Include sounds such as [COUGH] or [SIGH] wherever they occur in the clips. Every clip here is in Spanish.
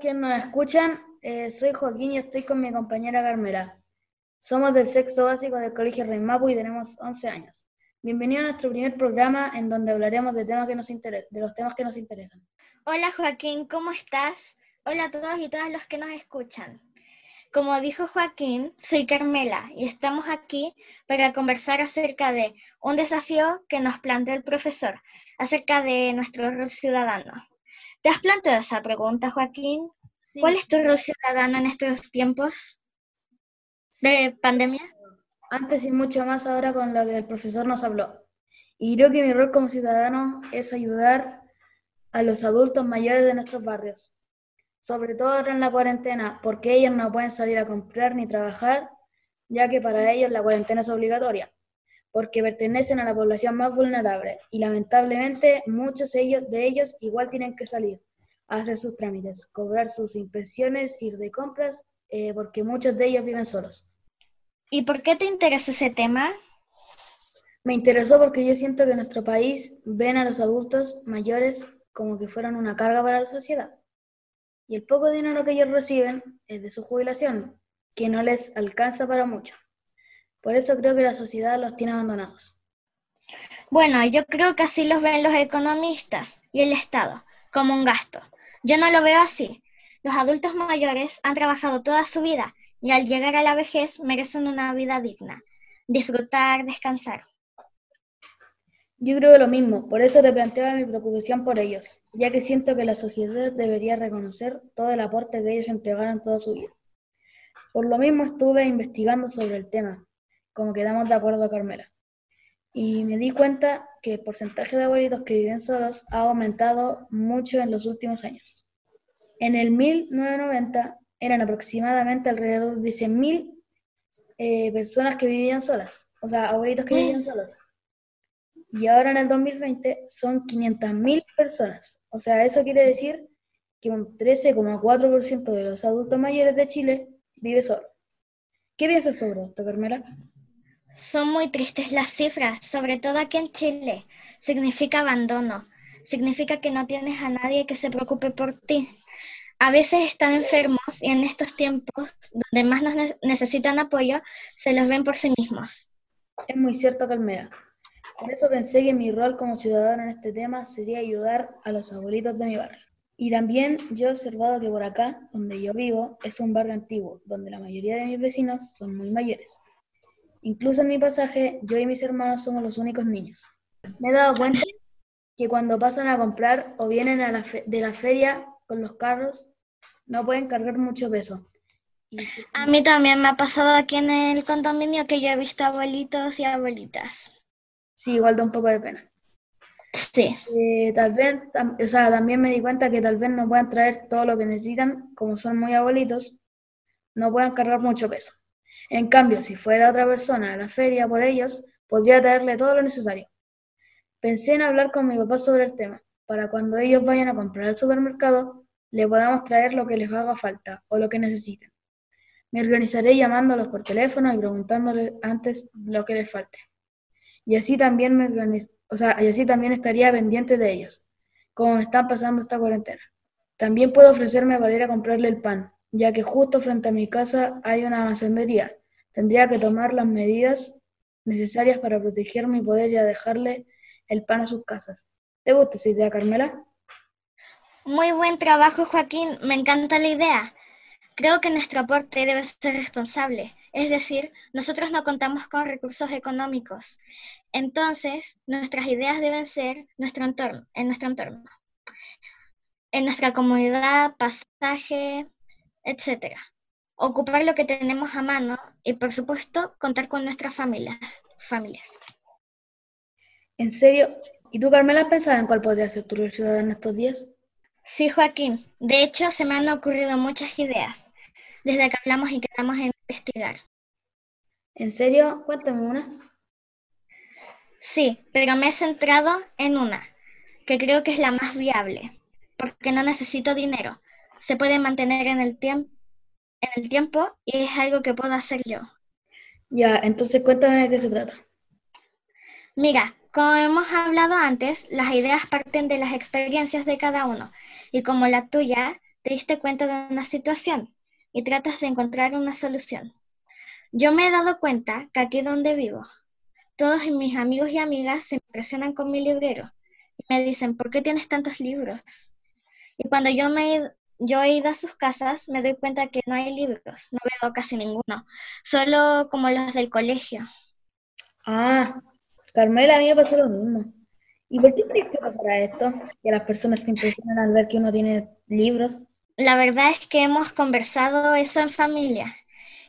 Quienes nos escuchan, eh, soy Joaquín y estoy con mi compañera Carmela. Somos del sexto básico del Colegio Rey y tenemos 11 años. Bienvenido a nuestro primer programa en donde hablaremos de, temas que nos los temas que nos interesan. Hola Joaquín, ¿cómo estás? Hola a todos y todas los que nos escuchan. Como dijo Joaquín, soy Carmela y estamos aquí para conversar acerca de un desafío que nos planteó el profesor, acerca de nuestro rol ciudadano. ¿Te has planteado esa pregunta, Joaquín? ¿Cuál es tu rol ciudadano en estos tiempos de pandemia? Antes y mucho más ahora con lo que el profesor nos habló. Y creo que mi rol como ciudadano es ayudar a los adultos mayores de nuestros barrios, sobre todo ahora en la cuarentena, porque ellos no pueden salir a comprar ni trabajar, ya que para ellos la cuarentena es obligatoria, porque pertenecen a la población más vulnerable y lamentablemente muchos de ellos, igual tienen que salir a hacer sus trámites, cobrar sus inspecciones, ir de compras, eh, porque muchos de ellos viven solos. ¿Y por qué te interesa ese tema? Me interesó porque yo siento que en nuestro país ven a los adultos mayores como que fueran una carga para la sociedad. Y el poco dinero que ellos reciben es de su jubilación, que no les alcanza para mucho. Por eso creo que la sociedad los tiene abandonados. Bueno, yo creo que así los ven los economistas y el Estado, como un gasto. Yo no lo veo así. Los adultos mayores han trabajado toda su vida y al llegar a la vejez merecen una vida digna, disfrutar, descansar. Yo creo lo mismo, por eso te planteaba mi preocupación por ellos, ya que siento que la sociedad debería reconocer todo el aporte que ellos entregaron toda su vida. Por lo mismo estuve investigando sobre el tema, como quedamos de acuerdo Carmela, y me di cuenta que el porcentaje de abuelitos que viven solos ha aumentado mucho en los últimos años. En el 1990 eran aproximadamente alrededor de 100.000 eh, personas que vivían solas, o sea, abuelitos que vivían solos y ahora en el 2020 son 500.000 personas. O sea, eso quiere decir que un 13,4% de los adultos mayores de Chile vive solo. ¿Qué piensas sobre esto, Carmela? Son muy tristes las cifras, sobre todo aquí en Chile. Significa abandono, significa que no tienes a nadie que se preocupe por ti. A veces están enfermos y en estos tiempos, donde más nos necesitan apoyo, se los ven por sí mismos. Es muy cierto, Carmela. Por eso pensé que mi rol como ciudadano en este tema sería ayudar a los abuelitos de mi barrio. Y también yo he observado que por acá, donde yo vivo, es un barrio antiguo, donde la mayoría de mis vecinos son muy mayores. Incluso en mi pasaje, yo y mis hermanos somos los únicos niños. Me he dado cuenta que cuando pasan a comprar o vienen a la de la feria con los carros, no pueden cargar mucho peso. A mí también me ha pasado aquí en el condominio que yo he visto abuelitos y abuelitas sí, igual da un poco de pena. Sí. Eh, tal vez, o sea, también me di cuenta que tal vez no puedan traer todo lo que necesitan, como son muy abuelitos, no puedan cargar mucho peso. En cambio, si fuera otra persona a la feria por ellos, podría traerle todo lo necesario. Pensé en hablar con mi papá sobre el tema, para cuando ellos vayan a comprar al supermercado, le podamos traer lo que les haga falta o lo que necesiten. Me organizaré llamándolos por teléfono y preguntándoles antes lo que les falte y así también me o sea, y así también estaría pendiente de ellos, como me están pasando esta cuarentena. También puedo ofrecerme para ir a comprarle el pan, ya que justo frente a mi casa hay una almacenería. Tendría que tomar las medidas necesarias para protegerme y poder ir a dejarle el pan a sus casas. ¿Te gusta esa idea, Carmela? Muy buen trabajo, Joaquín. Me encanta la idea. Creo que nuestro aporte debe ser responsable, es decir, nosotros no contamos con recursos económicos. Entonces, nuestras ideas deben ser nuestro entorno, en nuestro entorno, en nuestra comunidad, pasaje, etc. Ocupar lo que tenemos a mano y, por supuesto, contar con nuestras familias. familias. ¿En serio? ¿Y tú, Carmela, has pensado en cuál podría ser tu ciudad en estos días? Sí, Joaquín. De hecho, se me han ocurrido muchas ideas desde que hablamos y quedamos en investigar. ¿En serio? Cuéntame una. Sí, pero me he centrado en una, que creo que es la más viable, porque no necesito dinero. Se puede mantener en el, tiempo en el tiempo y es algo que puedo hacer yo. Ya, entonces cuéntame de qué se trata. Mira, como hemos hablado antes, las ideas parten de las experiencias de cada uno y como la tuya, te diste cuenta de una situación y tratas de encontrar una solución. Yo me he dado cuenta que aquí donde vivo, todos mis amigos y amigas se impresionan con mi librero y me dicen, ¿por qué tienes tantos libros? Y cuando yo me yo he ido a sus casas, me doy cuenta que no hay libros, no veo casi ninguno, solo como los del colegio. Ah, Carmela, a mí me pasó lo mismo. ¿Y por qué crees que pasará esto? Que las personas se impresionan al ver que uno tiene libros. La verdad es que hemos conversado eso en familia.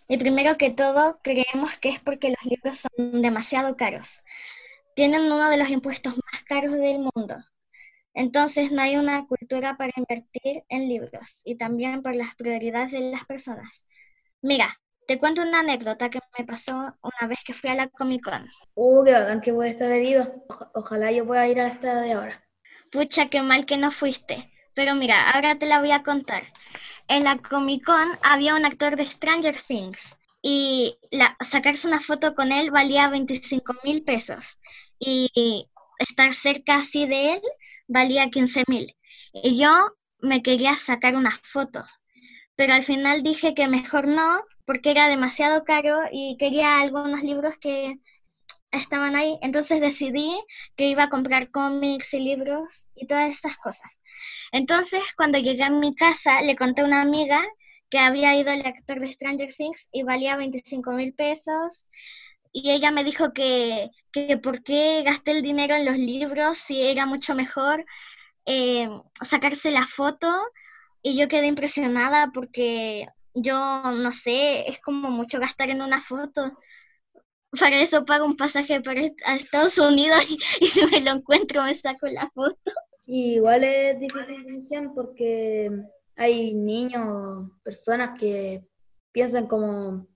Y primero que todo, creemos que es porque los libros son demasiado caros. Tienen uno de los impuestos más caros del mundo. Entonces no hay una cultura para invertir en libros y también por las prioridades de las personas. Mira, te cuento una anécdota que me pasó una vez que fui a la Comic Con. Uh, qué bacán que puede estar ido. ojalá yo pueda ir a esta de ahora. Pucha, qué mal que no fuiste. Pero mira, ahora te la voy a contar. En la Comic Con había un actor de Stranger Things y sacarse una foto con él valía 25 mil pesos. Y estar cerca así de él valía 15 mil. Y yo me quería sacar una foto pero al final dije que mejor no, porque era demasiado caro y quería algunos libros que estaban ahí. Entonces decidí que iba a comprar cómics y libros y todas estas cosas. Entonces, cuando llegué a mi casa, le conté a una amiga que había ido al actor de Stranger Things y valía 25 mil pesos. Y ella me dijo que, que por qué gasté el dinero en los libros si era mucho mejor eh, sacarse la foto y yo quedé impresionada porque yo, no sé, es como mucho gastar en una foto. Para eso pago un pasaje para Estados Unidos [LAUGHS] y, si me lo encuentro me saco la foto. igual es difícil decisión porque hay niños, personas que piensan como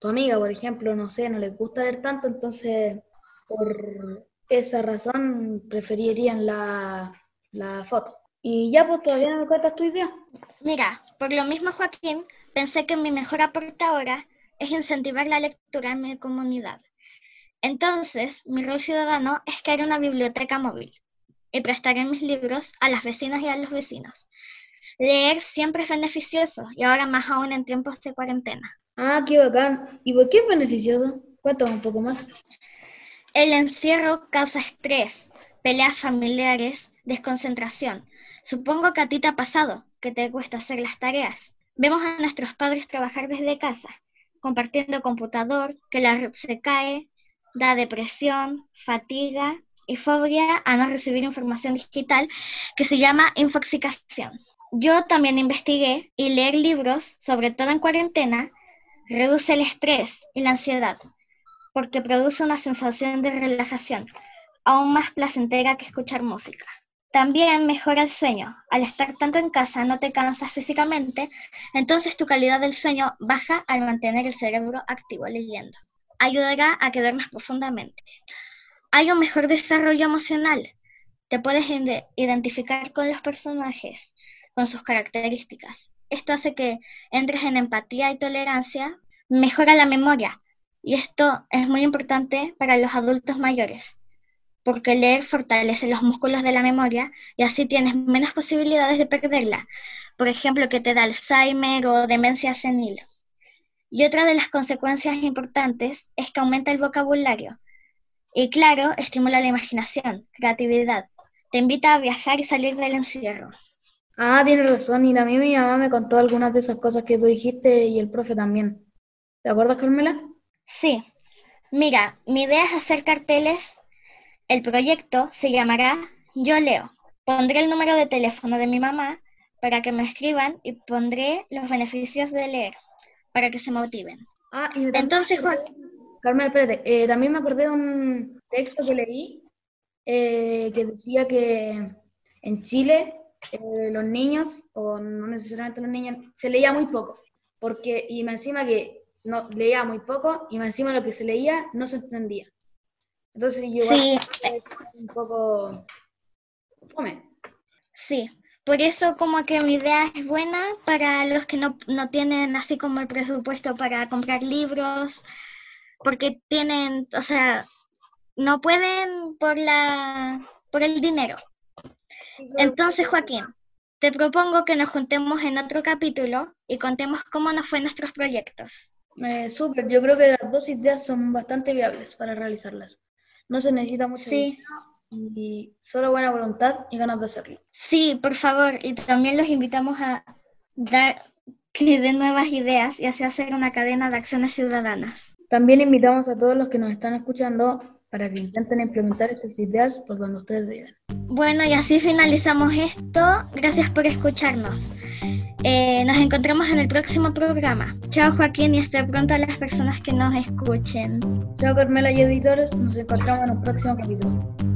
tu amiga, por ejemplo, no sé, no les gusta leer tanto, entonces por esa razón preferirían la, la foto. Y ya, pues todavía no me cuentas tu idea. Mira, por lo mismo, Joaquín, pensé que mi mejor aporte ahora es incentivar la lectura en mi comunidad. Entonces, mi rol ciudadano es crear una biblioteca móvil y prestaré mis libros a las vecinas y a los vecinos. Leer siempre es beneficioso y ahora más aún en tiempos de cuarentena. Ah, qué bacán. ¿Y por qué es beneficioso? Cuéntame un poco más. El encierro causa estrés, peleas familiares, desconcentración Supongo que a ti te ha pasado, que te cuesta hacer las tareas. Vemos a nuestros padres trabajar desde casa, compartiendo computador, que la red se cae, da depresión, fatiga y fobia a no recibir información digital que se llama infoxicación. Yo también investigué y leer libros, sobre todo en cuarentena, reduce el estrés y la ansiedad, porque produce una sensación de relajación, aún más placentera que escuchar música. También mejora el sueño. Al estar tanto en casa no te cansas físicamente, entonces tu calidad del sueño baja al mantener el cerebro activo leyendo. Ayudará a quedar más profundamente. Hay un mejor desarrollo emocional. Te puedes identificar con los personajes, con sus características. Esto hace que entres en empatía y tolerancia. Mejora la memoria. Y esto es muy importante para los adultos mayores porque leer fortalece los músculos de la memoria y así tienes menos posibilidades de perderla, por ejemplo, que te da Alzheimer o demencia senil. Y otra de las consecuencias importantes es que aumenta el vocabulario. Y claro, estimula la imaginación, creatividad. Te invita a viajar y salir del encierro. Ah, tienes razón. Y a mí mi mamá me contó algunas de esas cosas que tú dijiste y el profe también. ¿Te acuerdas, Carmela? Sí. Mira, mi idea es hacer carteles el proyecto se llamará Yo Leo. Pondré el número de teléfono de mi mamá para que me escriban y pondré los beneficios de leer para que se motiven. Ah, y Entonces, Juan. Carmen, espérate, eh, también me acordé de un texto que leí eh, que decía que en Chile eh, los niños, o no necesariamente los niños, se leía muy poco, porque, y encima que no leía muy poco, y encima lo que se leía no se entendía. Entonces yo sí. un poco fome. Sí, por eso como que mi idea es buena para los que no, no tienen así como el presupuesto para comprar libros, porque tienen, o sea, no pueden por la por el dinero. Entonces, Joaquín, Te propongo que nos juntemos en otro capítulo y contemos cómo nos fue nuestros proyectos. Eh, súper, yo creo que las dos ideas son bastante viables para realizarlas. No se necesita mucho Sí. y solo buena voluntad y ganas de hacerlo. Sí, por favor, y también los invitamos a dar que den nuevas ideas y así hacer una cadena de acciones ciudadanas. También invitamos a todos los que nos están escuchando para que intenten implementar estas ideas por donde ustedes viven. Bueno, y así finalizamos esto. Gracias por escucharnos. Eh, nos encontramos en el próximo programa. Chao Joaquín y hasta pronto a las personas que nos escuchen. Chao Carmela y editores, nos encontramos en el próximo capítulo.